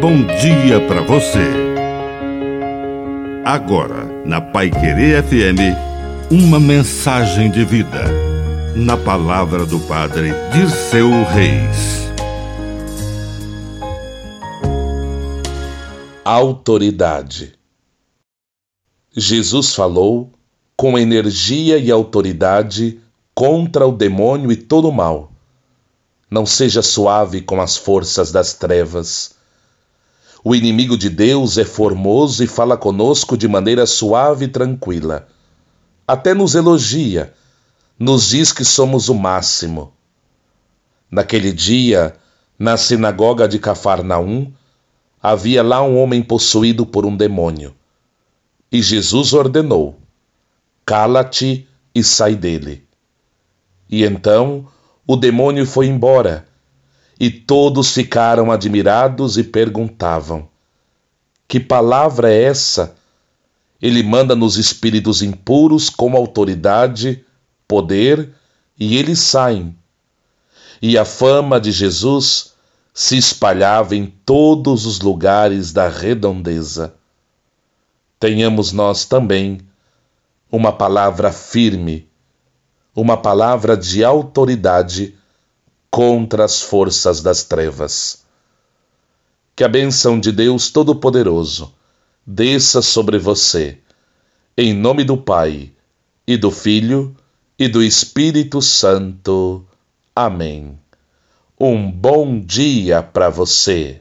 bom dia para você. Agora, na Pai Querer FM, uma mensagem de vida. Na palavra do Padre Dirceu Reis. Autoridade. Jesus falou com energia e autoridade contra o demônio e todo o mal. Não seja suave com as forças das trevas. O inimigo de Deus é formoso e fala conosco de maneira suave e tranquila. Até nos elogia, nos diz que somos o máximo. Naquele dia, na sinagoga de Cafarnaum, havia lá um homem possuído por um demônio. E Jesus ordenou: Cala-te e sai dele. E então o demônio foi embora, e todos ficaram admirados e perguntavam: Que palavra é essa? Ele manda nos espíritos impuros com autoridade, poder, e eles saem. E a fama de Jesus se espalhava em todos os lugares da redondeza. Tenhamos nós também uma palavra firme uma palavra de autoridade contra as forças das trevas. Que a bênção de Deus Todo-Poderoso desça sobre você, em nome do Pai, e do Filho, e do Espírito Santo. Amém. Um bom dia para você.